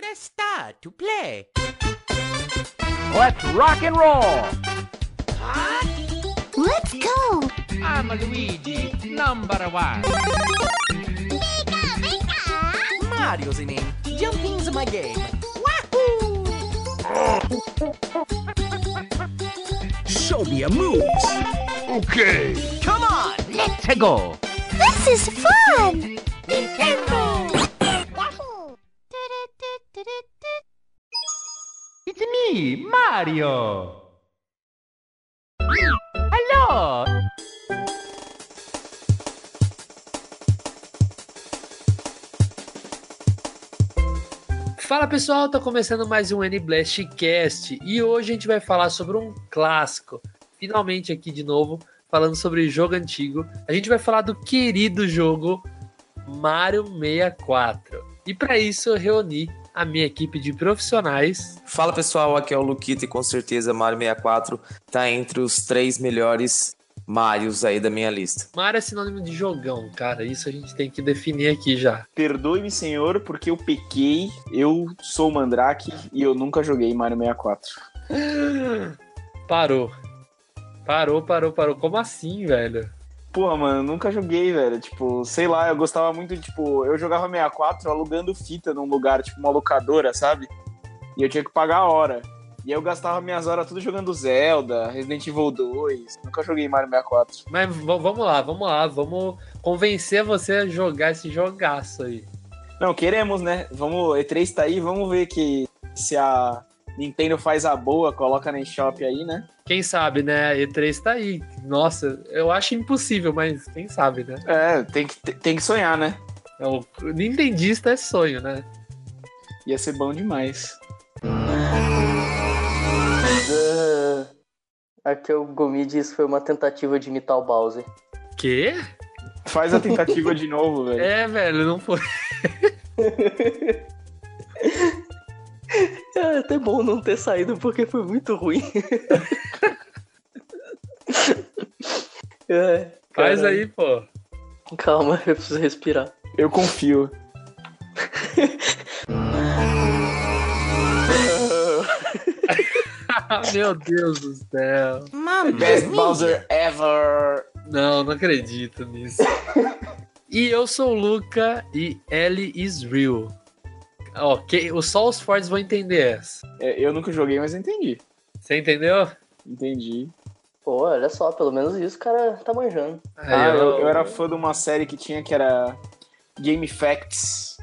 Press star to play. Let's rock and roll! Let's go! I'm Luigi, number one. Mario's the name. Jumping's my game. Wahoo! Show me your moves. Okay, Come on! let's go. This is fun! It's Mario. Hello. Fala pessoal, tá começando mais um N-Blast Cast e hoje a gente vai falar sobre um clássico. Finalmente aqui de novo, falando sobre jogo antigo. A gente vai falar do querido jogo Mario 64. E para isso eu reuni a minha equipe de profissionais. Fala pessoal, aqui é o Luquita e com certeza Mario 64 tá entre os três melhores Marios aí da minha lista. Mario é sinônimo de jogão, cara. Isso a gente tem que definir aqui já. Perdoe-me, senhor, porque eu pequei. Eu sou o Mandrake e eu nunca joguei Mario 64. Parou. Parou, parou, parou. Como assim, velho? Porra, mano, nunca joguei, velho. Tipo, sei lá, eu gostava muito, tipo, eu jogava 64 alugando fita num lugar, tipo, uma locadora, sabe? E eu tinha que pagar a hora. E eu gastava minhas horas tudo jogando Zelda, Resident Evil 2. Nunca joguei Mario 64. Mas vamos lá, vamos lá. Vamos convencer você a jogar esse jogaço aí. Não, queremos, né? Vamos, E3 tá aí, vamos ver que se a Nintendo faz a boa, coloca na eShop aí, né? Quem sabe, né? A E3 tá aí. Nossa, eu acho impossível, mas quem sabe, né? É, tem que, tem que sonhar, né? É O Nintendista é sonho, né? Ia ser bom demais. Ah, Aqui é o Gomi diz que foi uma tentativa de imitar o Bowser. Quê? Faz a tentativa de novo, velho. É, velho, não foi. É até bom não ter saído porque foi muito ruim. É, Faz aí, pô. Calma, eu preciso respirar. Eu confio. Meu Deus do céu. Mamma Best. Bowser ever. Não, não acredito nisso. e eu sou o Luca e Ellie is real. Ok, só os fortes vão entender essa. É, eu nunca joguei, mas entendi. Você entendeu? Entendi. Pô, olha só, pelo menos isso o cara tá manjando. Ah, eu, ó, eu era fã de uma série que tinha que era Game Facts.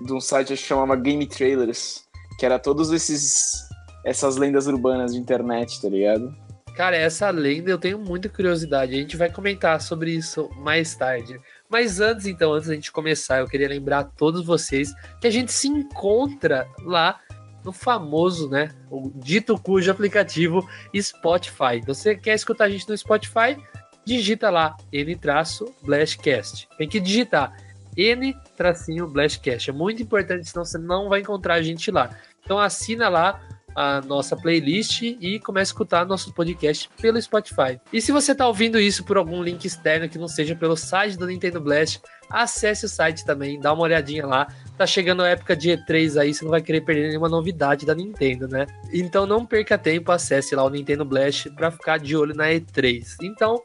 De um site que chamava Game Trailers. Que era todos esses. Essas lendas urbanas de internet, tá ligado? Cara, essa lenda eu tenho muita curiosidade. A gente vai comentar sobre isso mais tarde. Mas antes, então, antes da gente começar, eu queria lembrar a todos vocês que a gente se encontra lá no famoso, né? O dito cujo aplicativo Spotify. Você quer escutar a gente no Spotify? Digita lá N-Blastcast. Tem que digitar N-Blastcast. É muito importante, senão você não vai encontrar a gente lá. Então assina lá a nossa playlist e comece a escutar nosso podcast pelo Spotify. E se você está ouvindo isso por algum link externo que não seja pelo site do Nintendo Blast, acesse o site também, dá uma olhadinha lá. Tá chegando a época de E3 aí, você não vai querer perder nenhuma novidade da Nintendo, né? Então não perca tempo, acesse lá o Nintendo Blast para ficar de olho na E3. Então,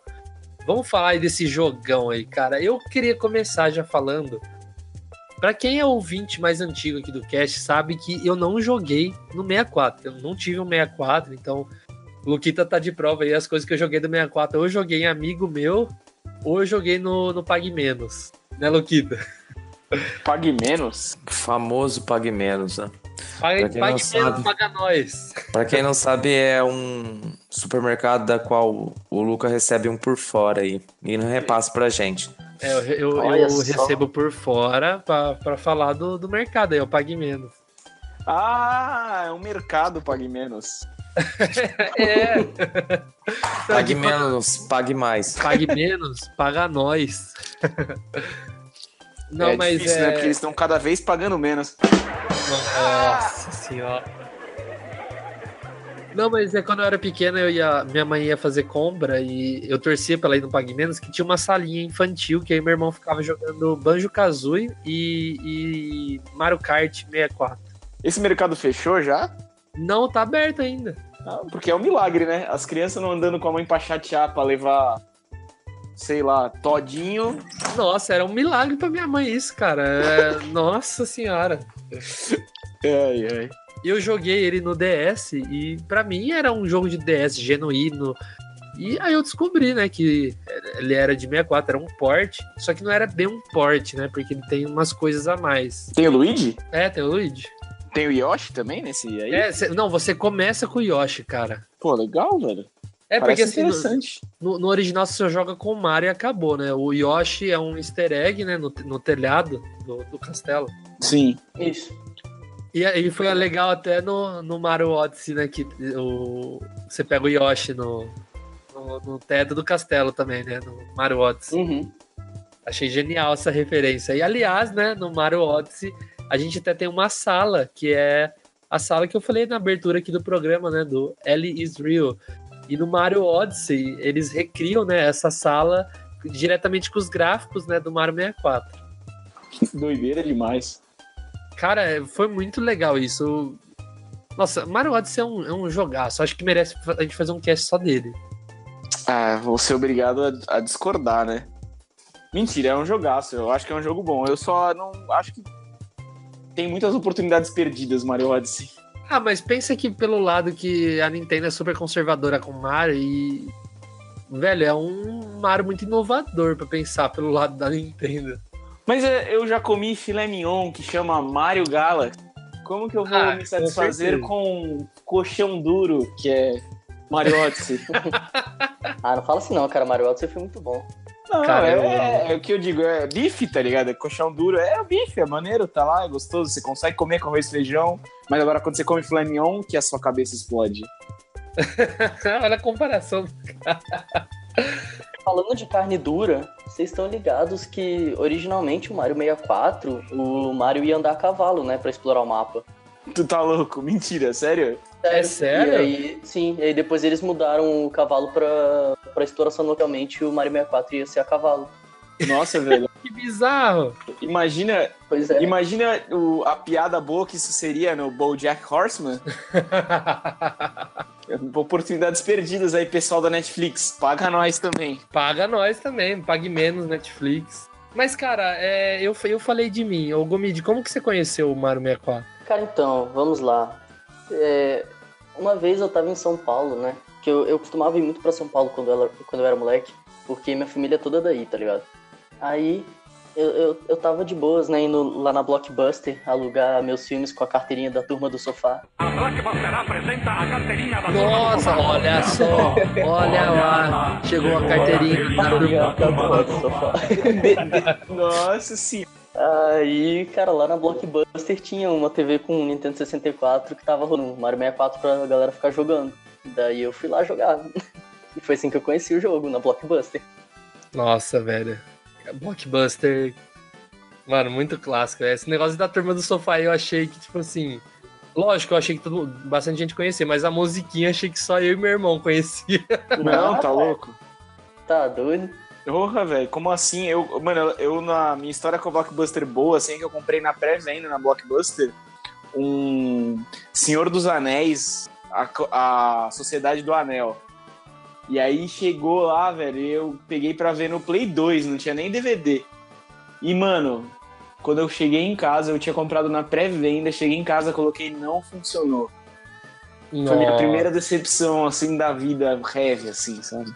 vamos falar aí desse jogão aí, cara. Eu queria começar já falando Pra quem é ouvinte mais antigo aqui do cast, sabe que eu não joguei no 64. Eu não tive um 64, então o Luquita tá de prova aí as coisas que eu joguei do 64. Ou eu joguei em amigo meu, ou eu joguei no, no Pague Menos. Né, Luquita? Pague menos. Famoso Pague Menos, né? Pague, pague não Menos, sabe. paga nós. Pra quem não sabe, é um supermercado da qual o Luca recebe um por fora aí e não repassa pra gente. É, eu, eu- eu recebo por fora pra, pra falar do, do mercado aí, eu Pague Menos. Ah, é um mercado Pague menos. É. Pague menos, pague mais. Pague menos, paga nós. Não, é mas difícil, é... né? Porque eles estão cada vez pagando menos. Nossa senhora. Não, mas é quando eu era pequena, eu ia, minha mãe ia fazer compra e eu torcia pra ela ir no Pague Menos, que tinha uma salinha infantil, que aí meu irmão ficava jogando Banjo Kazooie e, e Mario Kart 64. Esse mercado fechou já? Não tá aberto ainda. Ah, porque é um milagre, né? As crianças não andando com a mãe pra chatear, pra levar, sei lá, todinho. Nossa, era um milagre pra minha mãe isso, cara. É, Nossa senhora. Ai, ai. Eu joguei ele no DS e pra mim era um jogo de DS genuíno. E aí eu descobri, né, que ele era de 64, era um port, só que não era bem um port, né, porque ele tem umas coisas a mais. Tem o Luigi? É, tem o Luigi. Tem o Yoshi também nesse aí? É, cê- não, você começa com o Yoshi, cara. Pô, legal, velho. É Parece porque assim, no, interessante. no, no original você só joga com o Mario e acabou, né? O Yoshi é um easter egg, né, no, no telhado do, do castelo. Sim. Isso. E aí foi legal até no, no Mario Odyssey, né? Que o, você pega o Yoshi no, no, no teto do castelo também, né? No Mario Odyssey. Uhum. Achei genial essa referência. E aliás, né, no Mario Odyssey, a gente até tem uma sala, que é a sala que eu falei na abertura aqui do programa, né? Do Ellie is Real. E no Mario Odyssey, eles recriam, né, essa sala diretamente com os gráficos, né, do Mario 64. Doideira demais. Cara, foi muito legal isso. Nossa, Mario Odyssey é um, é um jogaço. Acho que merece a gente fazer um cast só dele. Ah, vou ser obrigado a, a discordar, né? Mentira, é um jogaço. Eu acho que é um jogo bom. Eu só não acho que tem muitas oportunidades perdidas, Mario Odyssey. Ah, mas pensa que pelo lado que a Nintendo é super conservadora com o Mario e. Velho, é um Mario muito inovador pra pensar pelo lado da Nintendo. Mas é, eu já comi filé mignon que chama Mario Galaxy. Como que eu vou Ah, me com satisfazer certeza. com colchão duro, que é Mario Odyssey? Ah, não fala assim não, cara. Mario Odyssey foi muito bom. Não, Cara, é, é- é o que eu digo, é bife, tá ligado? É colchão duro, é bife, é maneiro, tá lá, é gostoso, você consegue comer com arroz e feijão, mas agora quando você come filé mignon, que a sua cabeça explode. Olha a comparação. Falando de carne dura, vocês estão ligados que originalmente o Mario 64, o Mario ia andar a cavalo, né, pra explorar o mapa. Tu tá louco? Mentira, sério? É sério? E aí, sim, e aí depois eles mudaram o cavalo pra, pra exploração localmente e o Mario 64 ia ser a cavalo. Nossa, velho. Que bizarro. Imagina, Pois é. imagina o- a piada boa que isso seria no BoJack Horseman. Oportunidades perdidas aí, pessoal da Netflix. Paga nós também. Paga nós também, pague menos Netflix. Mas, cara, é, eu, eu falei de mim. Ô, Gomide, como que você conheceu o Mario 64? Cara, então, vamos lá. É, uma vez eu tava em São Paulo, né? Que eu, eu costumava ir muito pra São Paulo quando eu, era, quando eu era moleque, porque minha família é toda daí, tá ligado? Aí eu, eu, eu tava de boas, né? Indo lá na Blockbuster alugar meus filmes com a carteirinha da turma do sofá. Nossa, olha só. Olha lá. Chegou a carteirinha da turma. Da turma do sofá. Nossa senhora. Aí, cara, lá na Blockbuster tinha uma TV com um Nintendo 64 que tava rolando Mario 64 pra galera ficar jogando. Daí eu fui lá jogar. E foi assim que eu conheci o jogo, na Blockbuster. Nossa, velho. Blockbuster. Mano, muito clássico. né? Esse negócio da turma do sofá aí eu achei que, tipo assim. Lógico, eu achei que todo, bastante gente conhecia, mas a musiquinha achei que só eu e meu irmão conhecia. Não, tá louco. Tá doido? Porra, velho, como assim? Eu, mano, eu, eu, na minha história com a Blockbuster boa, assim, que eu comprei na pré-venda na Blockbuster, um Senhor dos Anéis, a, a Sociedade do Anel. E aí chegou lá, velho, e eu peguei pra ver no Play 2, não tinha nem DVD. E, mano, quando eu cheguei em casa, eu tinha comprado na pré-venda, cheguei em casa, coloquei não funcionou. Foi a minha Nossa. primeira decepção, assim, da vida heavy, assim, sabe?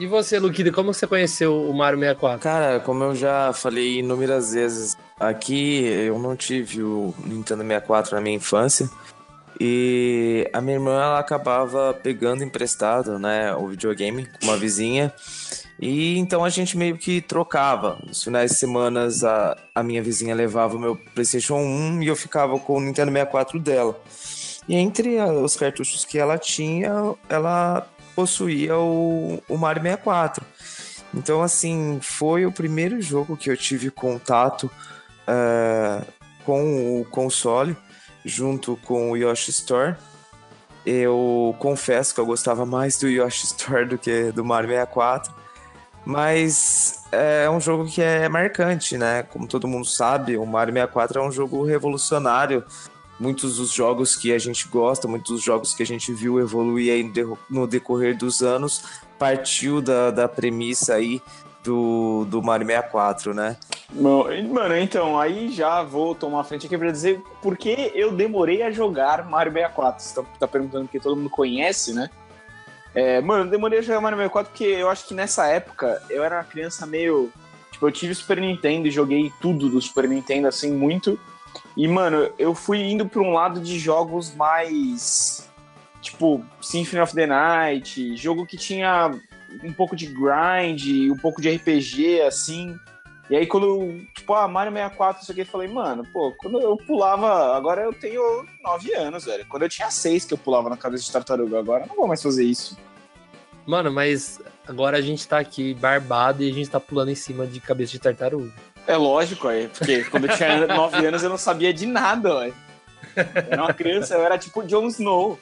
E você, Luquida, como você conheceu o Mario 64? Cara, como eu já falei inúmeras vezes, aqui eu não tive o Nintendo 64 na minha infância. E a minha irmã ela acabava pegando emprestado, né, o videogame com uma vizinha. E então a gente meio que trocava. Nos finais de semana a, a minha vizinha levava o meu PlayStation 1 e eu ficava com o Nintendo 64 dela. E entre os cartuchos que ela tinha, ela possuía o, o Mario 64. Então, assim, foi o primeiro jogo que eu tive contato eh, com o console, junto com o Yoshi Store. Eu confesso que eu gostava mais do Yoshi Store do que do Mario 64. Mas é um jogo que é marcante, né? Como todo mundo sabe, o Mario 64 é um jogo revolucionário muitos dos jogos que a gente gosta, muitos dos jogos que a gente viu evoluir no decorrer dos anos, partiu da, da premissa aí do, do Mario 64, né? Mano, então, aí já vou tomar a frente aqui pra dizer por que eu demorei a jogar Mario 64. Você tá, tá perguntando porque todo mundo conhece, né? É, mano, eu demorei a jogar Mario 64 porque eu acho que nessa época eu era uma criança meio. Tipo, eu tive Super Nintendo e joguei tudo do Super Nintendo, assim, muito. E, mano, eu fui indo pra um lado de jogos mais. Tipo, Symphony of the Night, jogo que tinha um pouco de grind, um pouco de RPG, assim. E aí quando, eu, tipo, ah, Mario 64, isso aqui, eu falei, mano, pô, quando eu pulava, agora eu tenho 9 anos, velho. Quando eu tinha 6 que eu pulava na cabeça de tartaruga, agora eu não vou mais fazer isso. Mano, mas agora a gente tá aqui barbado e a gente tá pulando em cima de cabeça de tartaruga. É lógico, aí, porque quando eu tinha 9 anos eu não sabia de nada, velho. Eu era uma criança, eu era tipo o Jon Snow.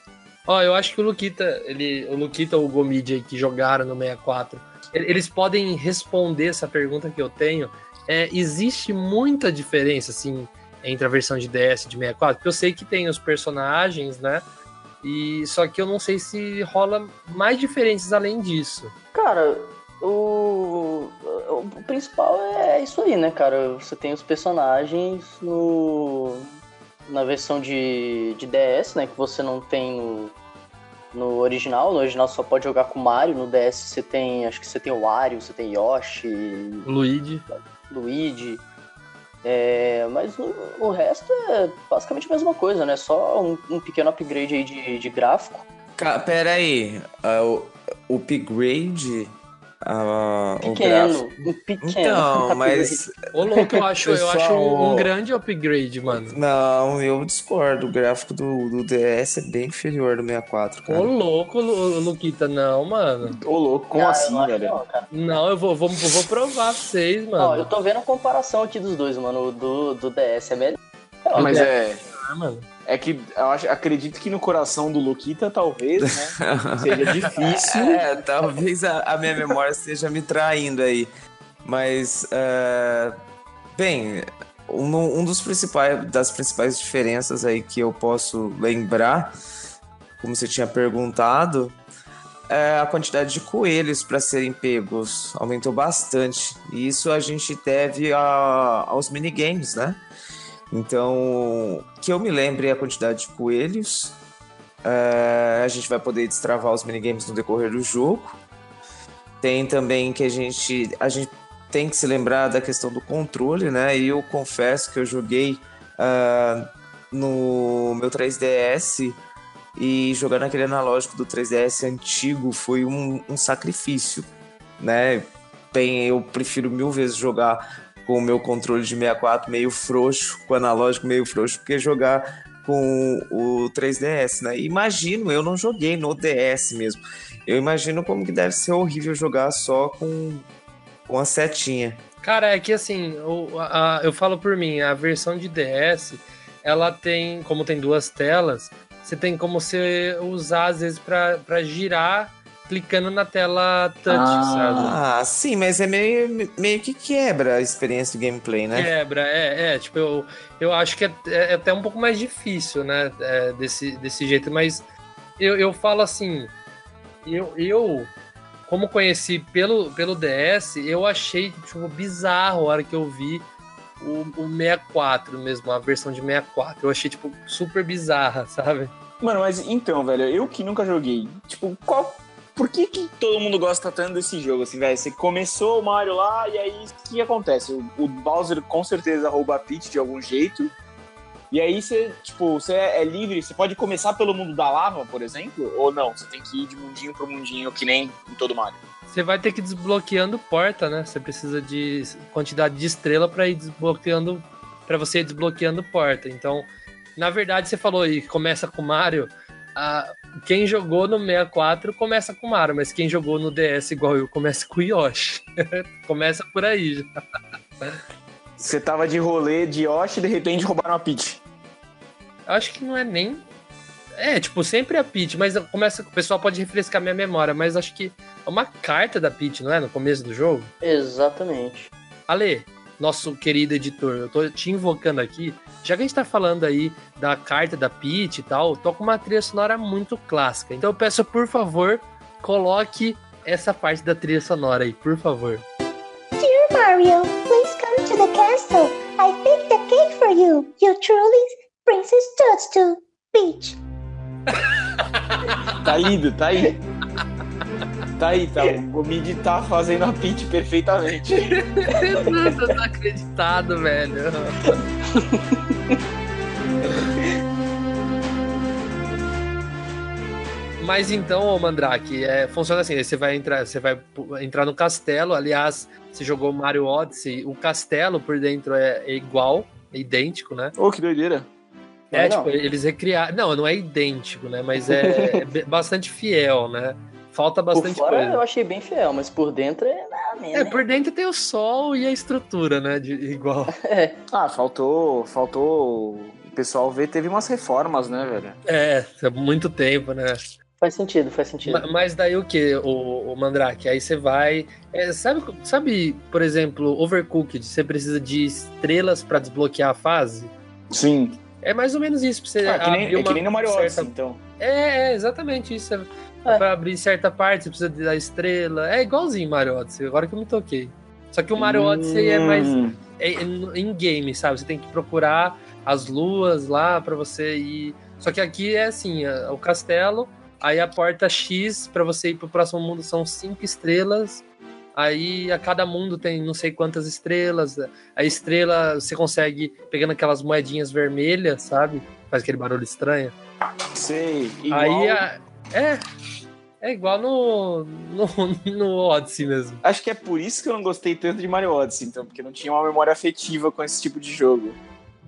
Ó, eu acho que o Luquita, ele, o Luquita ou o Gomid aí que jogaram no 64, e- eles podem responder essa pergunta que eu tenho. É, existe muita diferença, assim, entre a versão de DS de 64? Porque eu sei que tem os personagens, né? E só que eu não sei se rola mais diferenças além disso. Cara, o, o principal é isso aí, né, cara? Você tem os personagens no, na versão de, de DS, né? Que você não tem no, no original. No original você só pode jogar com o Mario. No DS você tem. Acho que você tem o Wario, você tem Yoshi, Luigi. Luigi. É, mas o, o resto é basicamente a mesma coisa, né? Só um, um pequeno upgrade aí de, de gráfico. Ca- Pera aí, o, o upgrade. Ah, o Pequeno, gráfico- um pequeno. Então, mas. Ô, louco, eu acho, eu acho um, um Pessoal- grande upgrade, mano. Não, eu discordo. O gráfico do, do DS é bem inferior do 64, Ô, cara. louco, Lu- Luquita, não, mano. Ô, louco, como eu assim, velho? não, cara. Não, eu vou, vou, vou provar pra vocês, Ó, mano. eu tô vendo a comparação aqui dos dois, mano. O do, do DS é melhor. Mas né? é. Ah, mano. É que eu acho, acredito que no coração do Luquita, talvez, né? seja difícil. É, talvez a, a minha memória esteja me traindo aí. Mas, é, bem, um, um dos principais, das principais diferenças aí que eu posso lembrar, como você tinha perguntado, é a quantidade de coelhos para serem pegos aumentou bastante. E isso a gente deve a- aos minigames, né? Então, que eu me lembre a quantidade de coelhos. É, a gente vai poder destravar os minigames no decorrer do jogo. Tem também que a gente, a gente tem que se lembrar da questão do controle, né? E eu confesso que eu joguei ah, no meu 3DS e jogar naquele analógico do 3DS antigo foi um, um sacrifício, né? Bem, eu prefiro mil vezes jogar com o meu controle de 64 meio frouxo, com o analógico meio frouxo, que jogar com o 3DS, né? Imagino, eu não joguei no DS mesmo. Eu imagino como que deve ser horrível jogar só com, com a setinha. Cara, é que assim, o- a- eu falo por mim, a versão de DS, ela tem, como tem duas telas, você tem como você usar às vezes pra girar clicando na tela touch, sabe? Ah, sim, mas é meio, meio que quebra a experiência do gameplay, né? Quebra, é, é, tipo, eu, eu acho que é, é até um pouco mais difícil, né, é, desse, desse jeito, mas eu, eu falo assim, eu, eu, como conheci pelo, pelo DS, eu achei, tipo, bizarro a hora que eu vi o, o 64 mesmo, a versão de 64, eu achei, tipo, super bizarra, sabe? Mano, mas então, velho, eu que nunca joguei, tipo, qual. Por que, que todo mundo gosta tanto desse jogo, assim, velho? Você começou o Mario lá e aí o que acontece? O, o Bowser com certeza rouba a Peach de algum jeito. E aí você, tipo, você é livre, você pode começar pelo mundo da lava, por exemplo, ou não? Você tem que ir de mundinho pro mundinho, que nem em todo Mario. Você vai ter que ir desbloqueando porta, né? Você precisa de quantidade de estrela para ir desbloqueando, para você ir desbloqueando porta. Então, na verdade, você falou aí, começa com Mario. ah, quem jogou no 64 começa com Mario, mas quem jogou no DS igual eu começa com Yoshi. começa por aí já. Você tava de rolê de Yoshi e de repente roubaram a Peach. Eu acho que não é nem. É, tipo, sempre a Peach, mas começa, o pessoal pode refrescar minha memória, mas acho que é uma carta da Peach, não é? No começo do jogo. Exatamente. Ale, nosso querido editor, eu tô te invocando aqui. Já que a gente tá falando aí da carta da Peach e tal, toca uma trilha sonora muito clássica. Então eu peço, por favor, coloque essa parte da trilha sonora aí, por favor. Dear Mario, please come to the castle. I baked a cake for you. You truly, Princess Toadstool. Peach. Tá indo, tá aí. Tá aí, tá. O Mid tá fazendo a pitch perfeitamente. Não tô acreditado, velho. Mas então, ô Mandrake, é, funciona assim, você vai entrar, você vai entrar no castelo, aliás, você jogou Mario Odyssey, o castelo por dentro é, é igual, é idêntico, né? Ô, que doideira. É, Não, tipo, eles recriaram. Não, não é idêntico, né? Mas é, é bastante fiel, né? Falta Por bastante fora coisa. eu achei bem fiel, mas por dentro é nada, É, por dentro tem o sol e a estrutura, né? De, igual. É, Ah, faltou. Faltou. O pessoal ver, teve umas reformas, né, velho? É, é muito tempo, né? faz sentido, faz sentido. Ma- Mas daí o que, o, o Mandrake? Aí você vai. é, sabe, sabe, por exemplo, Overcooked, você precisa de estrelas pra desbloquear a fase? Sim. É mais ou menos isso, pra você Ah, que nem, é que nem no Mario certa- Odyssey, então. É, é, exatamente isso. É. É. Pra abrir certa parte, você precisa da estrela. É igualzinho Mario Odyssey, agora que eu me toquei. Só que o Mario Odyssey é mais Hum. é em em game, sabe? Você tem que procurar as luas lá pra você ir. Só que aqui é assim, a- o castelo, aí a porta X pra você ir pro próximo mundo são cinco estrelas. Aí a cada mundo tem não sei quantas estrelas. A estrela você consegue pegando aquelas moedinhas vermelhas, sabe? Faz aquele barulho estranho. Sei. Igual, Aí a- é é igual no, no no Odyssey mesmo. Acho que é por isso que eu não gostei tanto de Mario Odyssey, então, porque não tinha uma memória afetiva com esse tipo de jogo.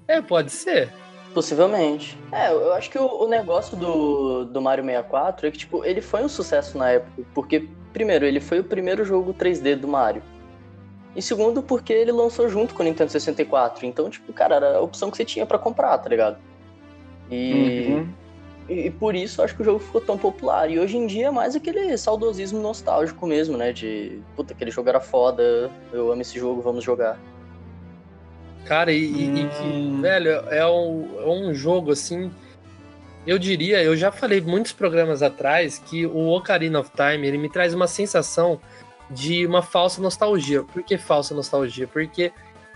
É, pode ser. Possivelmente. É, eu acho que o, o negócio do, do Mario 64 é que, tipo, ele foi um sucesso na época. Porque, primeiro, ele foi o primeiro jogo 3D do Mario. E segundo, porque ele lançou junto com o Nintendo 64. Então, tipo, cara, era a opção que você tinha pra comprar, tá ligado? E, Uhum. E, e por isso acho que o jogo ficou tão popular. E hoje em dia é mais aquele saudosismo nostálgico mesmo, né? De, puta, aquele jogo era foda, eu amo esse jogo, vamos jogar. Cara, e, e- e que, Hum. velho, é um, é um jogo assim. Eu diria, eu já falei muitos programas atrás que o Ocarina of Time ele me traz uma sensação de uma falsa nostalgia. Por que falsa nostalgia? Porque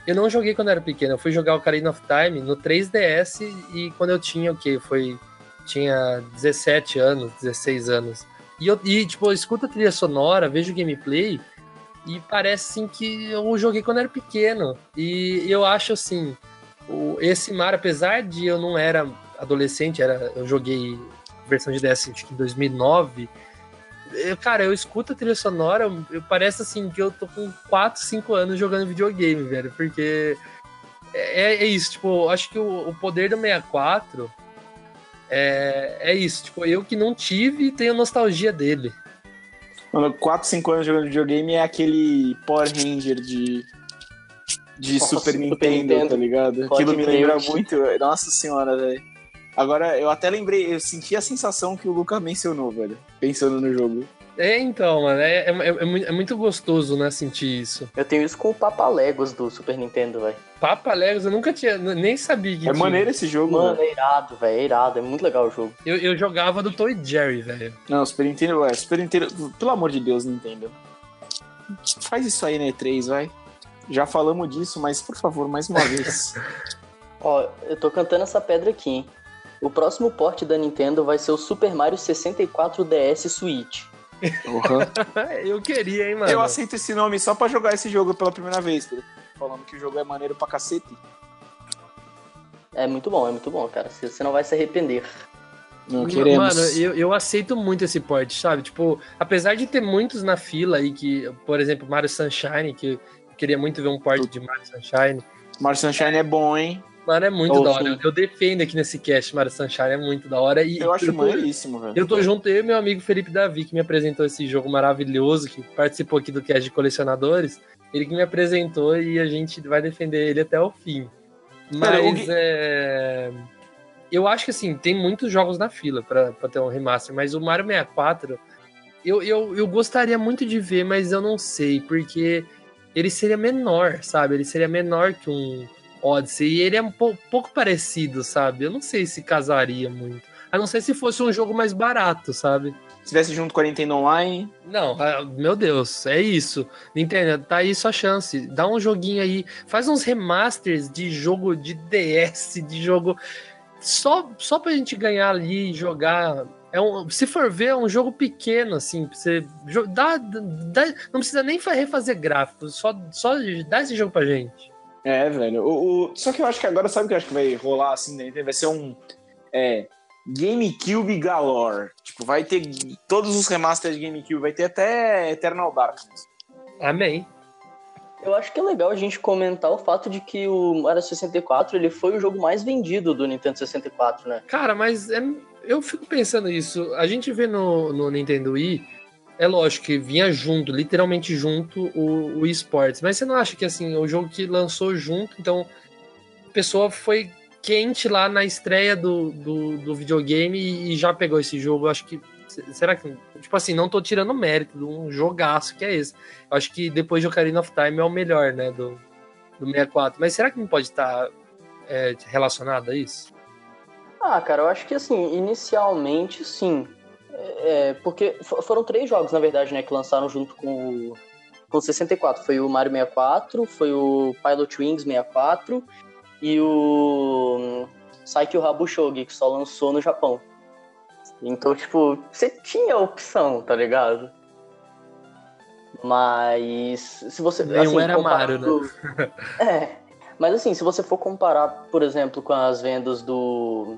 eu não joguei quando era pequeno, eu fui jogar Ocarina of Time no 3DS e quando eu tinha o quê? Foi. Tinha 17 anos, 16 anos. E, eu, e tipo, eu escuto a trilha sonora, vejo gameplay e parece assim que eu joguei quando era pequeno. E eu acho assim, o, esse Mario, apesar de eu não era adolescente, era, eu joguei versão de DS acho que em 2009. eu- cara, eu escuto a trilha sonora, eu, parece assim que eu tô com 4, 5 anos jogando videogame, velho, porque é, é isso, tipo, eu acho que o, o poder do 64 é, é isso, tipo, eu que não tive tenho nostalgia dele. Mano, 4, 5 anos jogando videogame é aquele Power Ranger de. De Nossa, Super, Super Nintendo, Nintendo. tá ligado? Pode Aquilo me lembra tinha. muito. Nossa senhora, velho. Agora, eu até lembrei, eu senti a sensação que o Luca mencionou, velho. Pensando no jogo. É, então, mano, é, é, é mu- é muito gostoso, né, sentir isso. Eu tenho isso com o Papa Legos do Super Nintendo, velho. Papa Legos, eu nunca tinha, nem sabia que É tinha. maneiro esse jogo, Mano, velho. é irado, velho. É irado. É muito legal o jogo. Eu, eu jogava do Toy Jerry, velho. Não, Super Nintendo, é. Super Nintendo. Pelo amor de Deus, Nintendo. Faz isso aí na E3, vai. Já falamos disso, mas por favor, mais uma vez. Ó, eu tô cantando essa pedra aqui, hein? O próximo porte da Nintendo vai ser o Super Mario 64 DS Switch. Porra. eu queria, hein, mano. Eu aceito esse nome só pra jogar esse jogo pela primeira vez, Pedro. Falando que o jogo é maneiro pra cacete. É muito bom, é muito bom, cara. Você você não vai se arrepender. Não queremos. Mano, eu, eu aceito muito esse port, sabe? Tipo, apesar de ter muitos na fila aí, que, por exemplo, Mario Sunshine, que eu queria muito ver um port de Mario Sunshine. Mario Sunshine é bom, hein? Mano, é muito da hora. sim. Eu, eu defendo aqui nesse cast Mario Sunshine, é muito da hora. E Eu acho tô- maneiríssimo, velho. Eu tô junto, eu e meu amigo Felipe Davi, que me apresentou esse jogo maravilhoso, que participou aqui do cast de colecionadores. Ele que me apresentou e a gente vai defender ele até o fim. Mas Gui- é. Eu acho que assim, tem muitos jogos na fila pra, pra ter um remaster, mas o Mario 64, eu, eu, eu gostaria muito de ver, mas eu não sei, porque ele seria menor, sabe? Ele seria menor que um Odyssey. E ele é um pou- pouco parecido, sabe? Eu não sei se casaria muito. A não ser se fosse um jogo mais barato, sabe? Se tivesse junto com a Nintendo Online, Não, ah, meu Deus, é isso. Nintendo, tá aí sua chance. Dá um joguinho aí. Faz uns remasters de jogo de DS, de jogo. Só, só pra gente ganhar ali e jogar. É um, se for ver, é um jogo pequeno, assim. Você dá, dá- não precisa nem fa- refazer gráficos, só, só dá esse jogo pra gente. É, velho. O, o- Só que eu acho que agora, sabe o que eu acho que vai rolar assim, né? Vai ser um. É. GameCube Galore. Tipo, vai ter todos os remasters de GameCube, vai ter até Eternal Darkness. Amém. Eu acho que é legal a gente comentar o fato de que o Mario 64 ele foi o jogo mais vendido do Nintendo 64, né? Cara, mas é- eu fico pensando isso. A gente vê no, no Nintendo Wii, é lógico que vinha junto, literalmente junto, o, o eSports. Mas você não acha que assim, o jogo que lançou junto, então a pessoa foi quente lá na estreia do, do, do videogame e, já pegou esse jogo? Eu acho que. Será que. Tipo assim, não tô tirando mérito de um jogaço que é esse. Eu acho que depois de Ocarina of Time é o melhor, né? Do, do 64. Mas será que não pode estar é, relacionado a isso? Ah, cara, eu acho que assim, inicialmente sim. É, porque fo- foram três jogos, na verdade, né, que lançaram junto com o, com o 64. Foi o Mario 64, foi o Pilot Wings 64 e o Saikyo Habushogi, que só lançou no Japão. Então, tipo, você tinha opção, tá ligado? Mas se você. Nenhum assim, era Mario, né? É. Mas assim, se você for comparar, por exemplo, com as vendas do,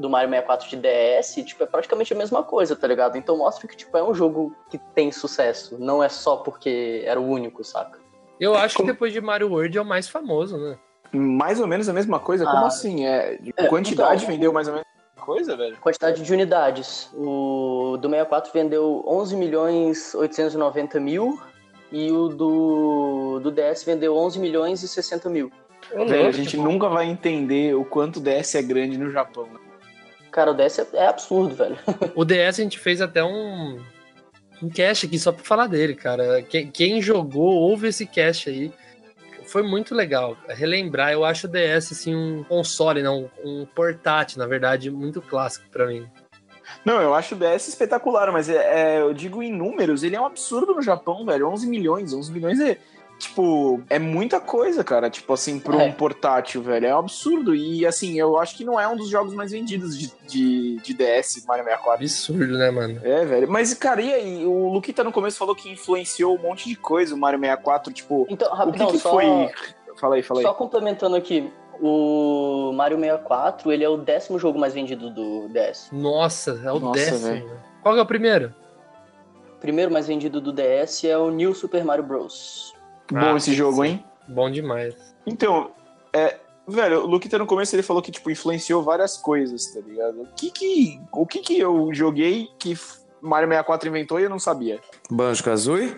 do Mario 64 de DS, tipo, é praticamente a mesma coisa, tá ligado? Então mostra que, tipo, é um jogo que tem sucesso. Não é só porque era o único, saca? Eu acho que Como- depois de Mario World é o mais famoso, né? Mais ou menos a mesma coisa? Como Ah. assim? É, É, quantidade então- vendeu mais ou menos a mesma coisa, velho? Quantidade de unidades. O do 64 vendeu 11 milhões 890 mil e o do, do DS vendeu 11 milhões e 60 mil. Velho, a gente nunca vai entender o quanto o DS é grande no Japão. né? Cara, o DS é, é absurdo, velho. O DS a gente fez até um, um cast aqui só pra falar dele, cara. Quem, quem jogou, ouve esse cast aí. Foi muito legal. Relembrar, eu acho o DS assim, um console, não, um portátil, na verdade, muito clássico pra mim. Não, eu acho o DS espetacular, mas é, é, eu digo em números, ele é um absurdo no Japão, velho. 11 milhões, 11 milhões é, tipo, é muita coisa, cara. Tipo assim, pra um É. portátil, velho. É um absurdo. E assim, eu acho que não é um dos jogos mais vendidos de, de, de DS, Mario 64. Absurdo, né, mano? É, velho. Mas, cara, e aí? O Luquita no começo falou que influenciou um monte de coisa o Mario 64. Tipo, Então, o que, rapidão, que só, foi. Fala aí, fala aí. só complementando aqui. O Mario 64, ele é o décimo jogo mais vendido do DS. Nossa, é o Nossa, décimo. velho. Qual que é o primeiro? O primeiro mais vendido do DS é o New Super Mario Bros. Bom Ah, esse jogo, sim. hein? Bom demais. Então, é, velho, o Luquita no começo ele falou que tipo influenciou várias coisas, tá ligado? O que que, o que que eu joguei que Mario 64 inventou e eu não sabia? Banjo-Kazooie?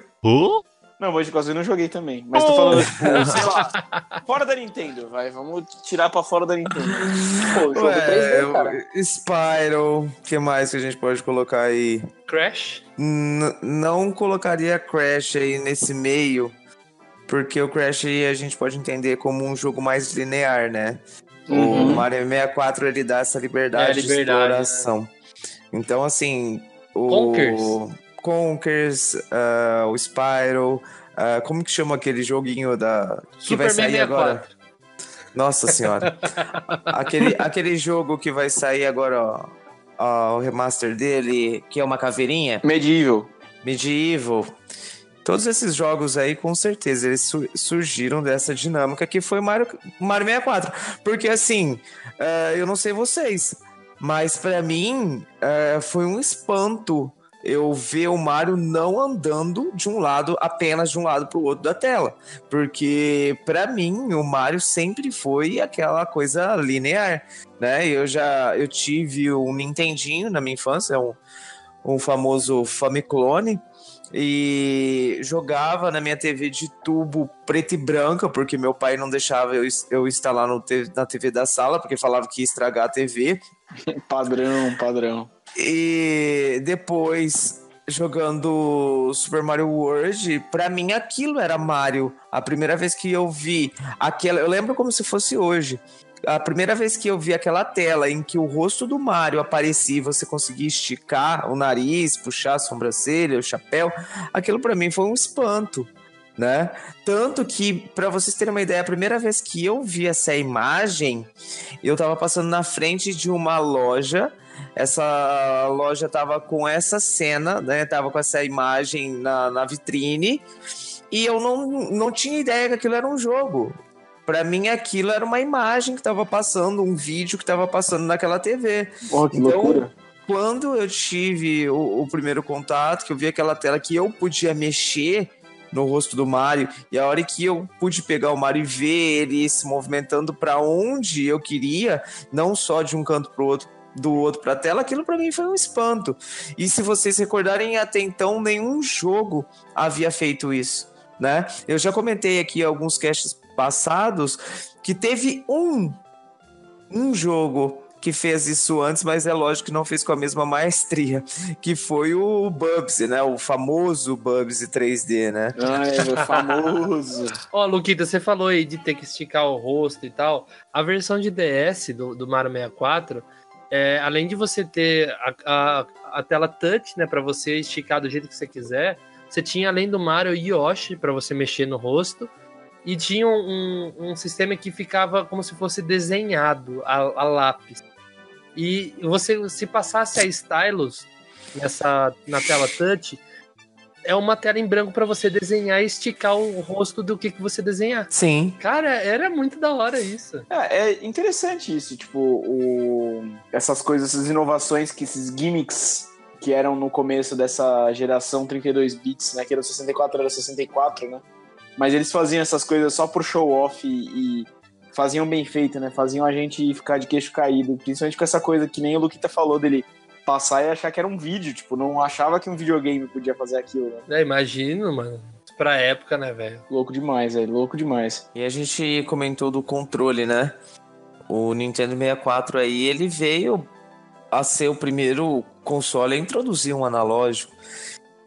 Não, Banjo Kazooie eu não joguei também, mas tô falando tipo, sei lá, fora da Nintendo, vai, vamos tirar pra fora da Nintendo. Pô, o jogo 3D, cara. Ué, Spyro, o que mais que a gente pode colocar aí? Crash? N- não colocaria Crash aí nesse meio, porque o Crash a gente pode entender como um jogo mais linear, né? Uhum. O Mario 64 ele dá essa liberdade, É, liberdade, de exploração. Então, assim, o Conkers. Conkers, ah, o Spyro, ah, como que chama aquele joguinho da que vai sair agora? 64. Nossa senhora. aquele, aquele jogo que vai sair agora, ó, ó, o remaster dele, que é uma caveirinha, Medieval. Medieval. Todos esses jogos aí, com certeza, eles su- surgiram dessa dinâmica que foi Mario, Mario 64. Porque, assim, eh, eu não sei vocês, mas pra mim eh, foi um espanto eu ver o Mario não andando de um lado, apenas de um lado pro outro da tela. Porque, pra mim, o Mario sempre foi aquela coisa linear, né? Eu já eu tive um Nintendinho na minha infância, um, um famoso Famiclone, e jogava na minha TV de tubo preta e branca, porque meu pai não deixava eu, eu instalar no na TV da sala, porque falava que ia estragar a TV. Padrão, padrão. E depois jogando Super Mario World, pra mim aquilo era Mario. A primeira vez que eu vi aquela, eu lembro como se fosse hoje. A primeira vez que eu vi aquela tela em que o rosto do Mario aparecia e você conseguia esticar o nariz, puxar a sobrancelha, o chapéu, aquilo pra mim foi um espanto, né? Tanto que, pra vocês terem uma ideia, a primeira vez que eu vi essa imagem, eu tava passando na frente de uma loja essa loja tava com essa cena, né? Tava com essa imagem na, na vitrine. E eu não, não tinha ideia que aquilo era um jogo. Pra mim, aquilo era uma imagem que tava passando, um vídeo que tava passando naquela TV. Que Então, loucura. Quando eu tive o, o primeiro contato, que eu vi aquela tela que eu podia mexer no rosto do Mario, e a hora que eu pude pegar o Mario e ver ele se movimentando pra onde eu queria, não só de um canto pro outro, do outro pra tela, aquilo pra mim foi um espanto. E se vocês recordarem, até então nenhum jogo havia feito isso, né? Eu já comentei aqui alguns casts passados que teve um um jogo que fez isso antes, mas é lógico que não fez com a mesma maestria, que foi o Bubsy, né? O famoso Bubsy 3D, né? Ai, meu famoso. Ó, Luquita, você falou aí de ter que esticar o rosto e tal. A versão de DS do, do Mario 64, é, além de você ter a, a, a tela touch, né, para você esticar do jeito que você quiser, você tinha além do Mario Yoshi para você mexer no rosto. E tinha um, um sistema que ficava como se fosse desenhado a, a lápis. E você, se passasse a stylus nessa, na tela touch, é uma tela em branco para você desenhar e esticar o rosto do que, que você desenhar. Sim. Cara, era muito da hora isso. É, é interessante isso, tipo, o... essas coisas, essas inovações, que esses gimmicks que eram no começo dessa geração 32 bits, né? Que era o 64, era o 64, né? Mas eles faziam essas coisas só por show off e, e faziam bem feito, né? Faziam a gente ficar de queixo caído, principalmente com essa coisa que nem o Luquita falou dele passar e achar que era um vídeo, tipo, não achava que um videogame podia fazer aquilo, né? É, imagino, mano. Pra época, né, velho? Louco demais, velho, louco demais. E a gente comentou do controle, né? O Nintendo 64 aí, ele veio a ser o primeiro console a introduzir um analógico.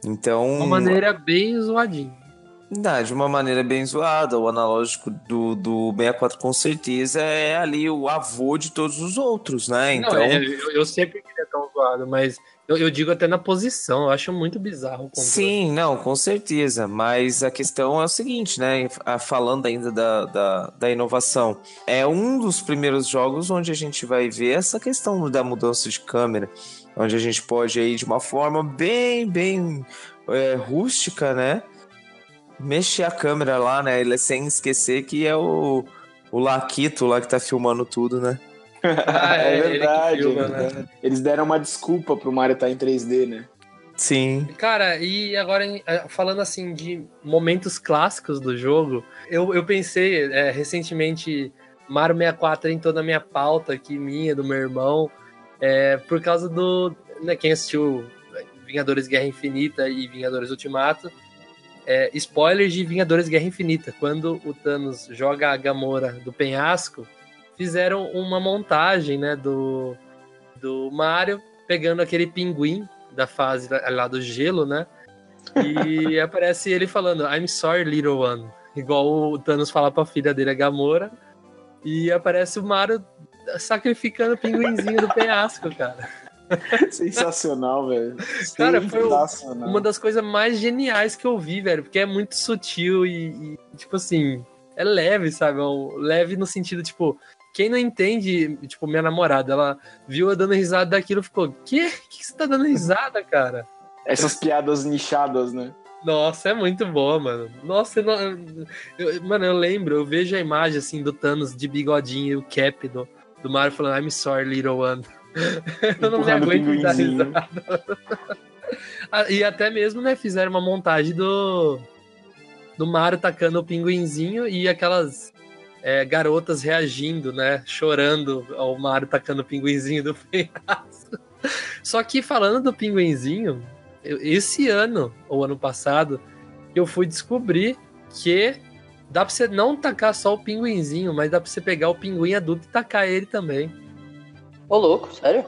Então, Uma maneira bem zoadinha. Não, de uma maneira bem zoada. O analógico do, do 64 com certeza é ali o avô de todos os outros, né? Então, Não, é, eu, eu sempre queria tão zoado, mas eu, eu digo até na posição. Eu acho muito bizarro sim, não, com certeza. Mas a questão é o seguinte, né? Falando ainda da, da, da inovação, é um dos primeiros jogos onde a gente vai ver essa questão da mudança de câmera, onde a gente pode aí de uma forma bem, bem é, rústica, né? Mexer a câmera lá, né? Ele- Sem esquecer que é o, o Laquito lá que tá filmando tudo, né? Ah, é, é ele verdade, filma, é né? Eles deram uma desculpa pro Mario estar em 3D, né? Sim. Cara, e agora em- eh, falando assim de momentos clássicos do jogo, eu, eu pensei é, recentemente Mario 64 entrou na minha pauta aqui, minha, do meu irmão, é, por causa do. Né, quem assistiu Vingadores Guerra Infinita e Vingadores Ultimato, é, spoilers de Vingadores Guerra Infinita. Quando o Thanos joga a Gamora do penhasco, fizeram uma montagem né, do, do Mario pegando aquele pinguim da fase lá- do gelo, né? E aparece ele falando I'm sorry, little one. Igual o Thanos fala pra filha dele, a Gamora. E aparece o Mario sacrificando o pinguinzinho do penhasco, cara. Sensacional, velho. Cara, foi. Uma das coisas mais geniais que eu vi, velho. Porque é muito sutil e, e, tipo assim, é leve, sabe? É um- leve no sentido, tipo, quem não entende, tipo, minha namorada, ela viu eu dando risada daquilo e ficou, que? Que você tá dando risada, cara? Essas piadas nichadas, né? Nossa, é muito boa, mano. Nossa, eu- mano, eu lembro, eu vejo a imagem assim do Thanos de bigodinho e o cap do, do Mario falando I'm sorry, little one. eu não me aguento dar risada. Ah, e até mesmo, né, fizeram uma montagem do do Mario tacando o pinguinzinho e aquelas é, garotas reagindo, né, chorando ao Mario tacando o pinguinzinho do penhasco. Só que falando do pinguinzinho, eu- esse ano, ou ano passado, eu fui descobrir que dá pra você não tacar só o pinguinzinho, mas dá pra você pegar o pinguim adulto e tacar ele também. Ô, louco, sério?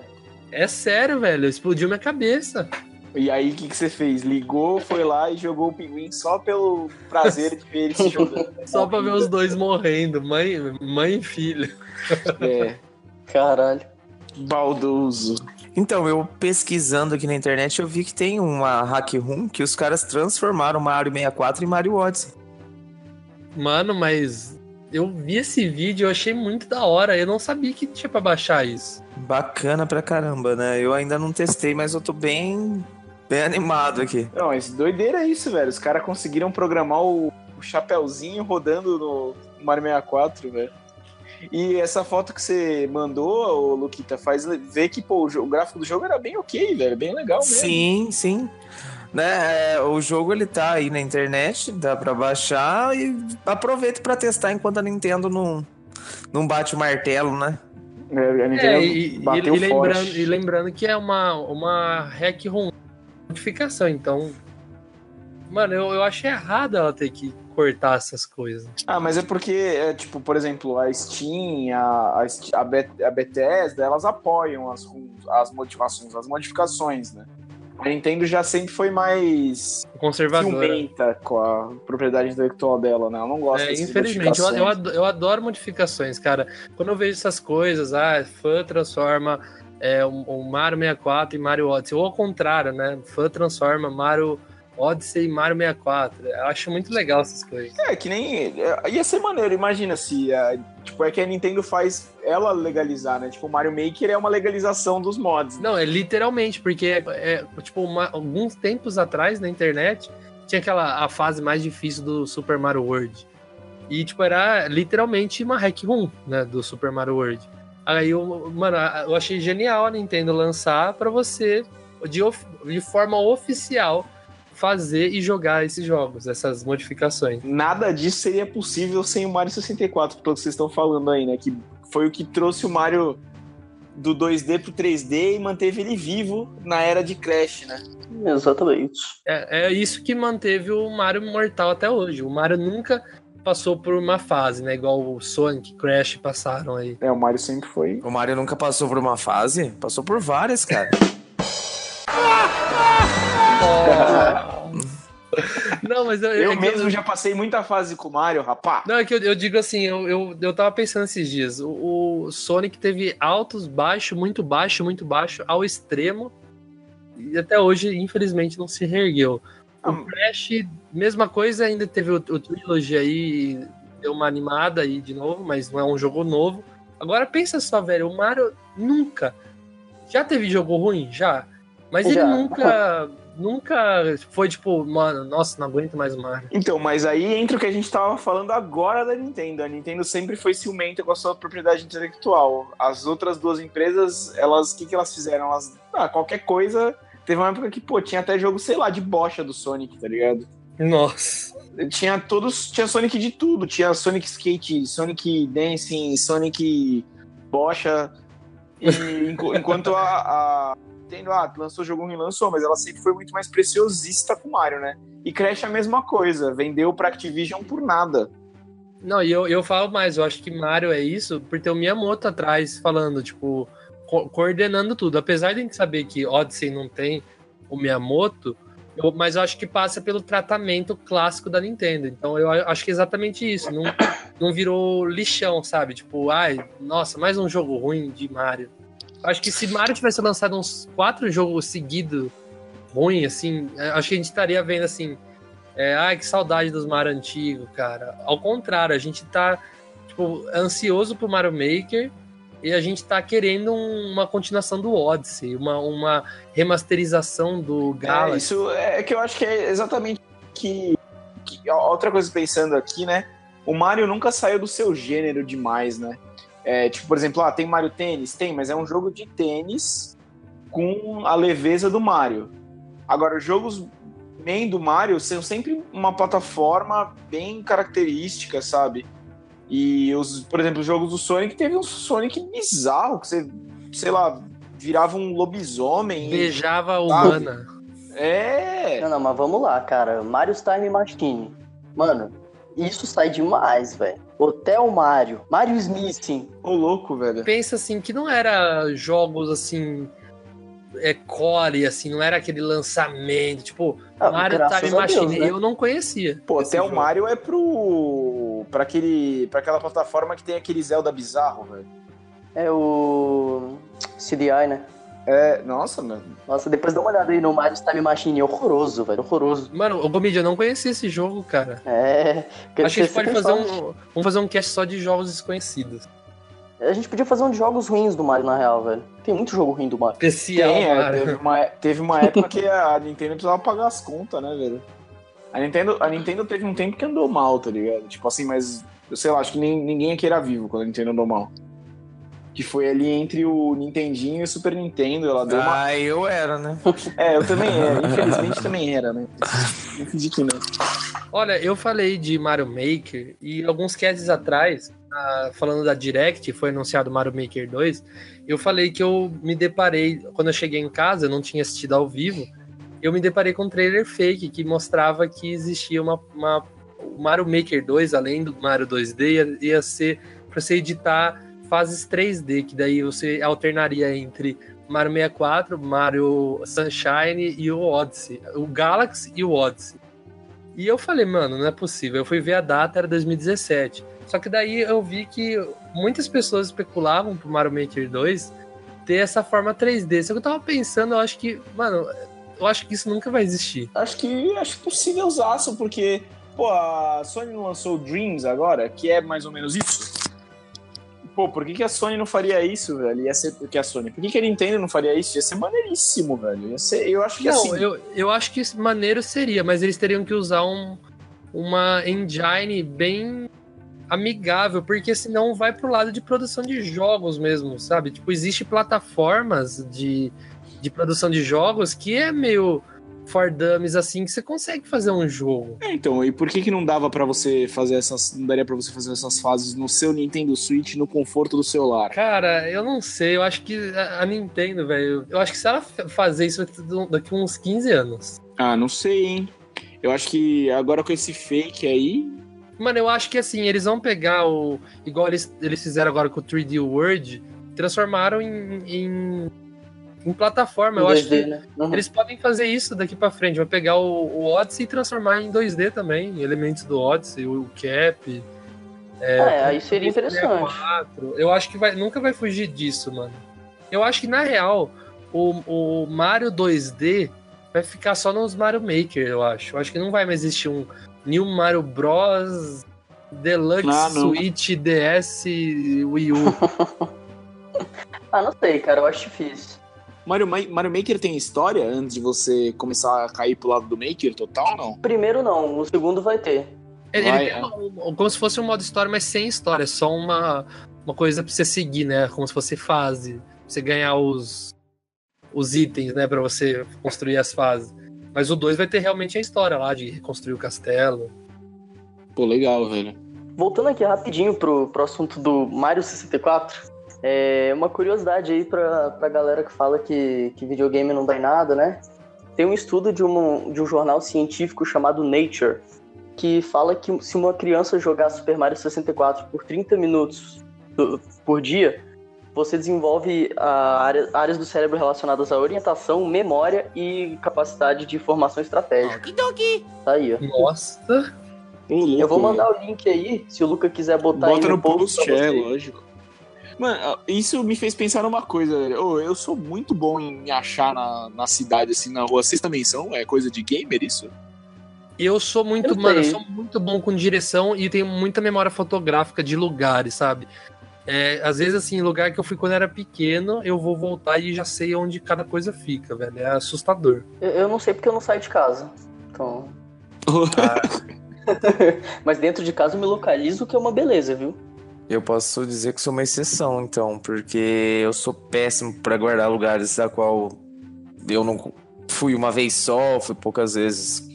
É sério, velho, explodiu minha cabeça. E aí, o que, que você fez? Ligou, foi lá e jogou o pinguim só pelo prazer de ver ele se jogando. Só pra ver os dois morrendo, mãe, mãe e filho. É, Caralho. baldoso. Então, eu pesquisando aqui na internet, eu vi que tem uma hack room que os caras transformaram Mario 64 em Mario Odyssey. Mano, mas eu vi esse vídeo, eu achei muito da hora. Eu não sabia que tinha pra baixar isso. Bacana pra caramba, né? Eu ainda não testei, mas eu tô bem, bem animado aqui. Não, esse doideira é isso, velho. Os caras conseguiram programar o, o Chapeuzinho rodando no Mario 64, velho. E essa foto que você mandou, Luquita, faz ver que pô, o, gráfico do jogo era bem ok, velho. Bem legal mesmo. Sim, sim. Né, é, o jogo ele tá aí na internet, dá pra baixar e aproveita pra testar enquanto a Nintendo não, não bate o martelo, né? É, a Nintendo É, e, e- bateu e lembrando, forte. e lembrando que é uma, uma hack room modificação, então. Mano, eu, eu achei errado ela ter que cortar essas coisas. Ah, mas é porque, é, tipo, por exemplo, a Steam, a, a, a, Bet- a Bethesda, elas apoiam as, as motivações, as modificações, né? A Nintendo já sempre foi mais Conservadora. ciumenta com a propriedade intelectual dela, né? Ela não gosta É, dessas infelizmente, eu, eu, adoro, eu adoro modificações, cara. Quando eu vejo essas coisas, ah, fã transforma é, o, o Mario 64 em Mario Odyssey, ou ao contrário, né? Fã transforma Mario Odyssey em Mario 64. Eu acho muito legal essas coisas. É, que nem. é, Ia ser maneiro, imagina se. é, tipo, é que a Nintendo faz ela legalizar, né? Tipo, o Mario Maker é uma legalização dos mods. Não, é literalmente, porque é, é, tipo, uma- alguns tempos atrás na internet tinha aquela a fase mais difícil do Super Mario World. E, tipo, era literalmente uma hack room, né, do Super Mario World. Aí, eu, mano, eu achei genial a Nintendo lançar pra você, de, de forma oficial, fazer e jogar esses jogos, essas modificações. Nada disso seria possível sem o Mario 64, pelo que vocês estão falando aí, né? Que foi o que trouxe o Mario do 2D pro 3D e manteve ele vivo na era de Crash, né? Exatamente. É, é isso que manteve o Mario mortal até hoje. O Mario nunca passou por uma fase, né? Igual o Sonic, Crash passaram aí. É, o Mario sempre foi. O Mario nunca passou por uma fase? Passou por várias, cara. Não, mas eu, Eu é mesmo já passei muita fase com o Mario, rapá. Não, é que eu, eu digo assim, eu, eu, eu tava pensando esses dias. O, o Sonic teve altos, baixo, muito baixo, muito baixo, ao extremo. E até hoje, infelizmente, não se reergueu. Ah, O Crash, mesma coisa, ainda teve o, o Trilogy aí, deu uma animada aí de novo, mas não é um jogo novo. Agora pensa só, velho, o Mario nunca. Já teve jogo ruim? Já. Mas ele Já. nunca. Nunca foi tipo, mano, nossa, não aguento mais o Mario. Então, mas aí entra o que a gente tava falando agora da Nintendo. A Nintendo sempre foi ciumenta com a sua propriedade intelectual. As outras duas empresas, elas, o que, que elas fizeram? Elas, ah, qualquer coisa. Teve uma época que, pô, tinha até jogo, sei lá, de bocha do Sonic, tá ligado? Nossa. Tinha todos, tinha Sonic de tudo. Tinha Sonic Skate, Sonic Dancing, Sonic Bocha. E enqu- enquanto a, a Nintendo, ah, lançou jogo ruim, lançou, mas ela sempre foi muito mais preciosista com o Mario, né? E Crash é a mesma coisa, vendeu pra Activision por nada. Não, e eu, eu falo mais, eu acho que Mario é isso por ter o Miyamoto atrás falando, tipo, co- coordenando tudo. Apesar de a gente saber que Odyssey não tem o Miyamoto, eu- mas eu acho que passa pelo tratamento clássico da Nintendo. Então eu acho que é exatamente isso. Não, não virou lixão, sabe? Tipo, ai, nossa, mais um jogo ruim de Mario. Acho que se Mario tivesse lançado uns quatro jogos seguidos ruim, assim, eh, acho que a gente estaria vendo assim. É, ai, que saudade dos Mario antigos, cara. Ao contrário, a gente tá, tipo, ansioso pro Mario Maker e a gente tá querendo um- uma continuação do Odyssey, uma, uma remasterização do É, Galaxy. isso é que eu acho que é exatamente que, que- outra coisa pensando aqui, né? O Mario nunca saiu do seu gênero demais, né? É, tipo, por exemplo, ah, tem Mario Tênis? Tem, mas é um jogo de tênis com a leveza do Mario. Agora, os jogos main do Mario são sempre uma plataforma bem característica, sabe? E os, por exemplo, os jogos do Sonic teve um Sonic bizarro, que você, sei lá, virava um lobisomem. Beijava a humana. É. Não, não, mas vamos lá, cara. Mario's Time Machine. Mano, isso sai demais, velho. Hotel Mario, Mario Smith. Ô, louco, velho. Pensa assim, que não era jogos assim é, core, assim, não era aquele lançamento, tipo, Ah, Mario Time a Deus, Machine. né? Eu não conhecia. Pô, até o. Mario é pro. pra aquele. pra aquela plataforma que tem aquele Zelda bizarro, velho. É o CDI, né? É. Nossa, mano. Nossa, depois dá uma olhada aí no Mario Time Machine. É horroroso, velho. Horroroso. Mano, o Gomid, eu não conhecia esse jogo, cara. É. Acho que a gente pode fazer um... Vamos fazer um cast só de jogos desconhecidos. A gente podia fazer um de jogos ruins do Mario, na real, velho. Tem muito jogo ruim do Mario. Especial, Tem, é, Mario. teve, uma, teve uma época que a Nintendo precisava pagar as contas, né, velho? A Nintendo, a Nintendo teve um tempo que andou mal, tá ligado? Tipo assim, mas, eu sei lá, acho que nem, ninguém aqui era vivo quando a Nintendo andou mal. Que foi ali entre o Nintendinho e o Super Nintendo, ela deu uma... Ah, eu era, né? É, eu também era, infelizmente também era, né? Não fingi que não. Olha, eu falei de Mario Maker e alguns casts atrás, ah, falando da Direct, foi anunciado Mario Maker 2, eu falei que eu me deparei, quando eu cheguei em casa, eu não tinha assistido ao vivo, eu me deparei com um trailer fake que mostrava que existia uma, uma o Mario Maker 2, além do Mario 2D, ia, ia ser para você editar fases 3D, que daí você alternaria entre Mario 64, Mario Sunshine e o Odyssey, o Galaxy e o Odyssey. E eu falei, mano, não é possível. Eu fui ver a data, era 2017. Só que daí eu vi que muitas pessoas especulavam pro Mario Maker 2 ter essa forma 3D. Só que eu tava pensando, eu acho que, mano, eu acho que isso nunca vai existir. Acho que acho possível usaço, porque, pô, a Sony lançou Dreams agora, que é mais ou menos isso. Pô, por que, que a Sony não faria isso, velho? Ia ser que a Sony. Por que, que a Nintendo não faria isso? Ia ser maneiríssimo, velho. Ia ser, eu acho que Não, assim. eu, eu acho que maneiro seria, mas eles teriam que usar um, uma engine bem amigável, porque senão vai pro lado de produção de jogos mesmo, sabe? Tipo, existe plataformas de, de produção de jogos que é meio for dummies assim, que você consegue fazer um jogo. É, então, e por que que não dava pra você fazer essas, não daria pra você fazer essas fases no seu Nintendo Switch no conforto do seu lar? Cara, eu não sei, eu acho que a Nintendo, velho, eu acho que se ela fa- fazer isso daqui uns 15 anos. Ah, não sei, hein? Eu acho que agora com esse fake aí, Mano, eu acho que assim, eles vão pegar o. Igual eles, eles fizeram agora com o 3D World, transformaram em, em, em plataforma. Eu acho que né? Uhum. eles podem fazer isso daqui pra frente. Vai pegar o, o Odyssey e transformar em 2D também. Elementos do Odyssey, o Cap. É, aí seria interessante. 4. Eu acho que vai, nunca vai fugir disso, mano. Eu acho que, na real, o, o Mario 2D vai ficar só nos Mario Maker, eu acho. Eu acho que não vai mais existir um New Mario Bros. Deluxe Ah. Switch DS Wii U. Ah, não sei, cara. Eu acho difícil. Mario, Ma- Mario Maker tem história antes de você começar a cair pro lado do Maker total, não? Primeiro não, o segundo vai ter. Ele, Vai, ele tem um- um- como se fosse um modo história, mas sem história. É só uma, uma coisa pra você seguir, né? Como se fosse fase. Pra você ganhar os, os itens, né? Pra você construir as fases. Mas o 2 vai ter realmente a história lá de reconstruir o castelo. Pô, legal, velho. Voltando aqui rapidinho pro, pro assunto do Mario 64, é uma curiosidade aí pra, pra galera que fala que, que videogame não dá em nada, né? Tem um estudo de, um de um jornal científico chamado Nature, que fala que se uma criança jogar Super Mario 64 por 30 minutos do- por dia, você desenvolve a área- áreas do cérebro relacionadas à orientação, memória e capacidade de formação estratégica. Okidoki. Tá aí, ó. Nossa! Eu vou velho. mandar o link aí, se o Luca quiser botar Bota aí no post post, pra é, vocês. lógico. Mano, isso me fez pensar numa coisa, velho. Ô, eu sou muito bom em me achar na, na cidade, assim, na rua. Vocês também são? É coisa de gamer isso? Eu sou muito, Eu mano, eu sou muito bom com direção e tenho muita memória fotográfica de lugares, sabe? É, às vezes, assim, lugar que eu fui quando era pequeno, eu vou voltar e já sei onde cada coisa fica, velho. É assustador. Eu, eu não sei porque eu não saio de casa. Então. Mas dentro de casa eu me localizo, que é uma beleza, viu? Eu posso dizer que sou uma exceção, então, porque eu sou péssimo pra guardar lugares da qual eu não fui uma vez só, fui poucas vezes.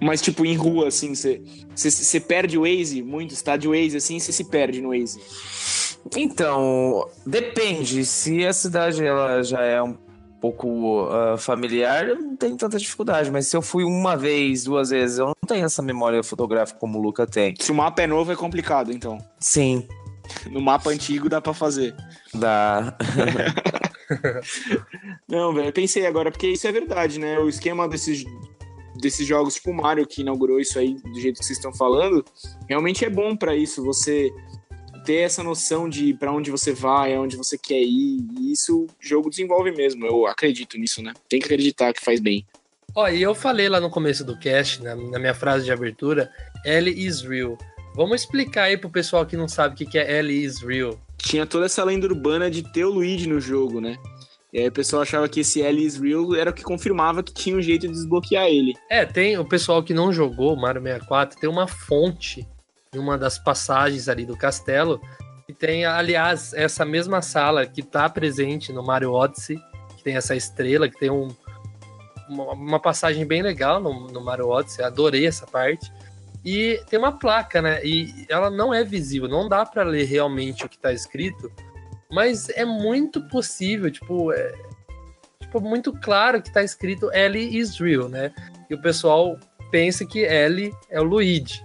Mas, tipo, em rua, assim, você perde o Waze muito, tá de Waze, assim, você se perde no Waze. Então, depende. Se a cidade ela já é um pouco ah, familiar, eu não tenho tanta dificuldade. Mas se eu fui uma vez, duas vezes, eu não tenho essa memória fotográfica como o Luca tem. Se o mapa é novo, é complicado, então. Sim, No mapa antigo dá pra fazer. dá. Não, velho, eu pensei agora, porque isso é verdade, né? O esquema desses, desses jogos, tipo o Mario, que inaugurou isso aí do jeito que vocês estão falando, realmente é bom pra isso, você ter essa noção de pra onde você vai, aonde você quer ir, e isso o jogo desenvolve mesmo, eu acredito nisso, né? Tem que acreditar que faz bem. Ó, e eu falei lá no começo do cast, na, na minha frase de abertura, Ellie is real. Vamos explicar aí pro pessoal que não sabe o que que é Ellie is real. Tinha toda essa lenda urbana de ter o Luigi no jogo, né? E aí o pessoal achava que esse Ellie is real era o que confirmava que tinha um jeito de desbloquear ele. É, tem o pessoal que não jogou Mario 64, tem uma fonte em uma das passagens ali do castelo, que tem, aliás, essa mesma sala que tá presente no Mario Odyssey, que tem essa estrela, que tem um, uma, uma passagem bem legal no, no Mario Odyssey, adorei essa parte. E tem uma placa, né? E ela não é visível, não dá pra ler realmente o que tá escrito, mas é muito possível, tipo, é, tipo muito claro que tá escrito Ellie is real, né? E o pessoal pensa que Ellie é o Luigi.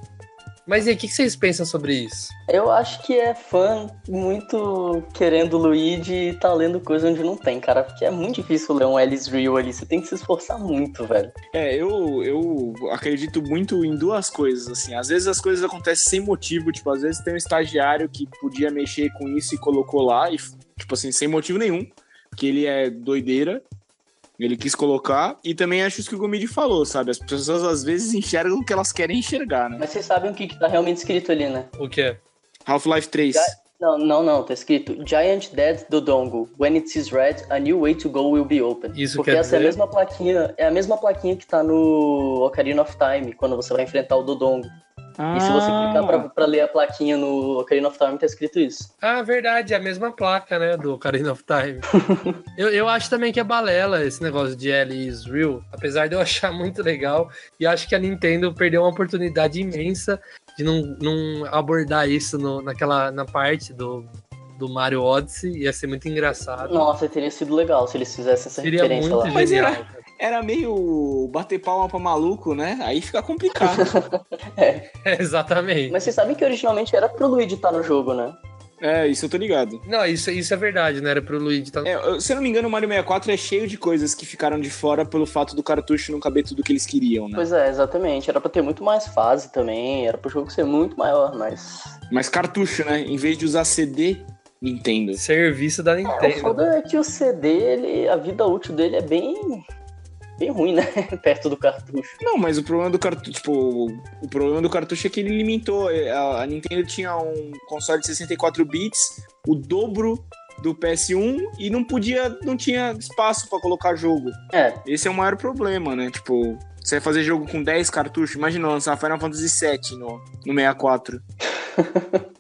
Mas e aí, o que vocês pensam sobre isso? Eu acho que é fã muito querendo Luigi e tá lendo coisa onde não tem, cara. Porque é muito difícil ler um Alice Real ali. Você tem que se esforçar muito, velho. É, eu, eu acredito muito em duas coisas, assim. Às vezes as coisas acontecem sem motivo, tipo, às vezes tem um estagiário que podia mexer com isso e colocou lá, e, tipo assim, sem motivo nenhum, que ele é doideira. Ele quis colocar, e também acho isso que o Gomide falou, sabe? As pessoas às vezes enxergam o que elas querem enxergar, né? Mas vocês sabem o que, que tá realmente escrito ali, né? O que é? Half-Life 3. Não, não, não. Tá escrito Giant Dead Dodongo. When it is red, a new way to go will be open. Isso Porque quer essa é a dizer? mesma plaquinha, é a mesma plaquinha que tá no Ocarina of Time, quando você vai enfrentar o Dodongo. E se você Ah. clicar pra, pra ler a plaquinha no Ocarina of Time, tá escrito isso. Ah, verdade, é a mesma placa, né, do Ocarina of Time. eu, eu acho também que é balela esse negócio de Ellie is real, apesar de eu achar muito legal, e acho que a Nintendo perdeu uma oportunidade imensa de não, não abordar isso no- naquela na parte do, do Mario Odyssey, ia ser muito engraçado. Nossa, teria sido legal se eles fizessem essa Seria referência muito lá. Mas era-. Era meio bater palma pra maluco, né? Aí fica complicado. É, exatamente. Mas vocês sabem que originalmente era pro Luigi estar no jogo, né? é, isso eu tô ligado. Não, isso, isso é verdade, não era pro Luigi tá... É, se eu não me engano, o Mario 64 é cheio de coisas que ficaram de fora pelo fato do cartucho não caber tudo que eles queriam, né? Pois é, exatamente. Era pra ter muito mais fase também, era pro jogo ser muito maior, mas. Mas cartucho, né? Em vez de usar CD, Nintendo. Serviço da O Nintendo. foda é que o CD, ele, a vida útil dele é bem. Bem ruim, né? Perto do cartucho. Não, mas o problema do cartucho, tipo, o problema do cartucho é que ele limitou. A, a Nintendo tinha um console de 64 bits, o dobro do PS1 e não podia, não tinha espaço pra colocar jogo. É, Esse é o maior problema, né? Tipo, você vai fazer jogo com 10 cartuchos, imagina lançar Final Fantasy VII no, no 64.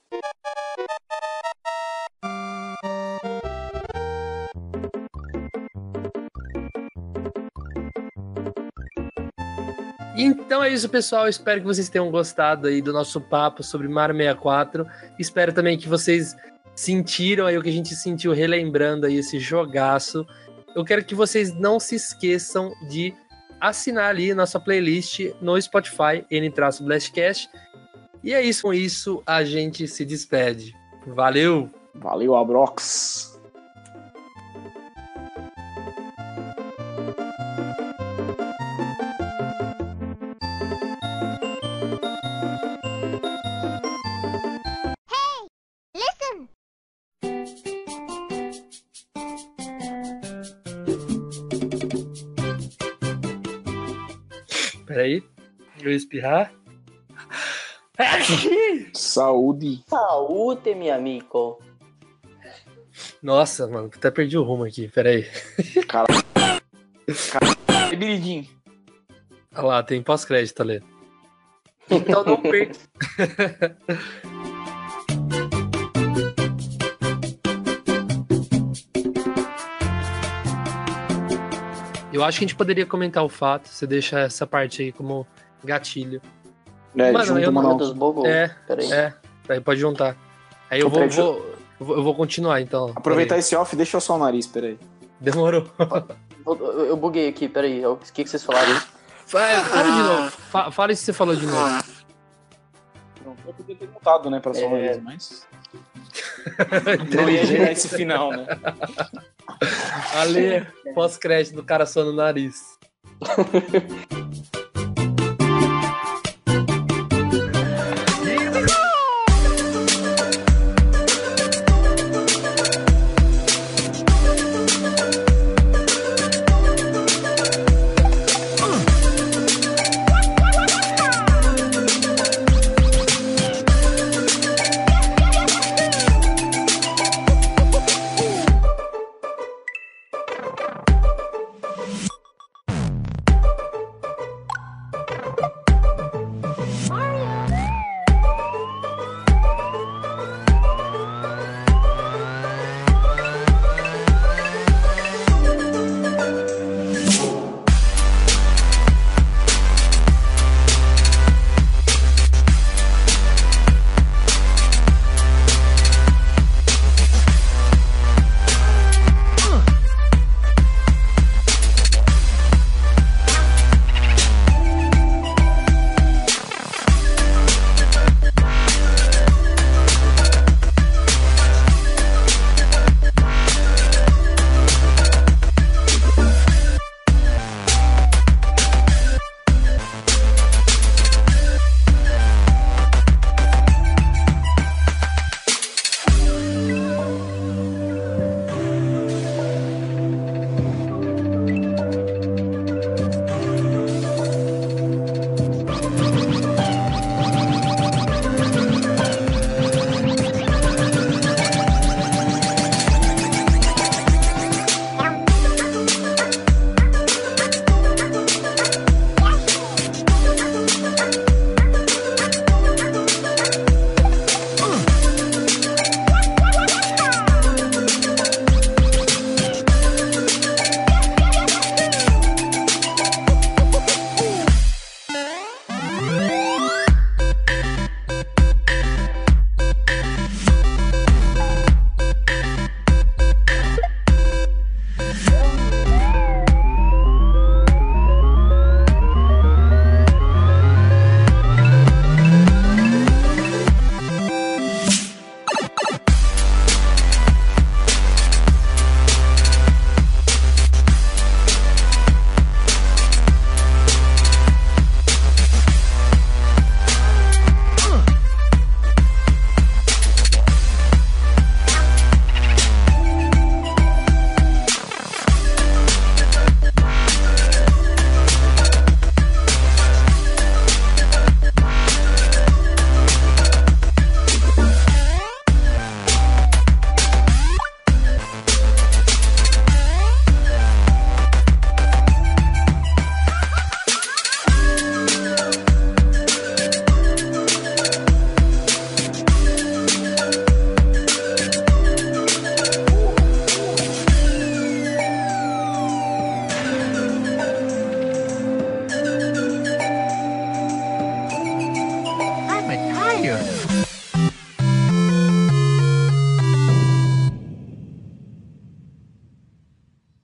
Então é isso, pessoal. Espero que vocês tenham gostado aí do nosso papo sobre Mario 64. Espero também que vocês sentiram aí o que a gente sentiu relembrando aí esse jogaço. Eu quero que vocês não se esqueçam de assinar ali nossa playlist no Spotify, N-Blastcast. E é isso, com isso a gente se despede. Valeu! Valeu, Abrox. Peraí, eu espirrar. Saúde. saúde, meu amigo. Nossa, mano, até perdi o rumo aqui. Peraí. Bebiridinho. Olha lá, tem pós-crédito ali. Então não perca. Eu acho que a gente poderia comentar o fato, você deixa essa parte aí como gatilho. É, Mano, junto eu não- Deus, bugou. É, Peraí. é. Aí pode juntar. Aí eu vou, vou, eu vou- continuar então. Aproveitar Peraí. esse off, deixa eu só o nariz, peraí. Demorou. Eu, eu- buguei aqui, peraí. O que, que vocês falaram? Fala, fala de novo. Fa- Fala isso que você falou de novo. Eu podia ter mutado, né, pra o É. nariz, mas. Não ia gerar esse final, né? Ale, pós-crédito do cara só no nariz.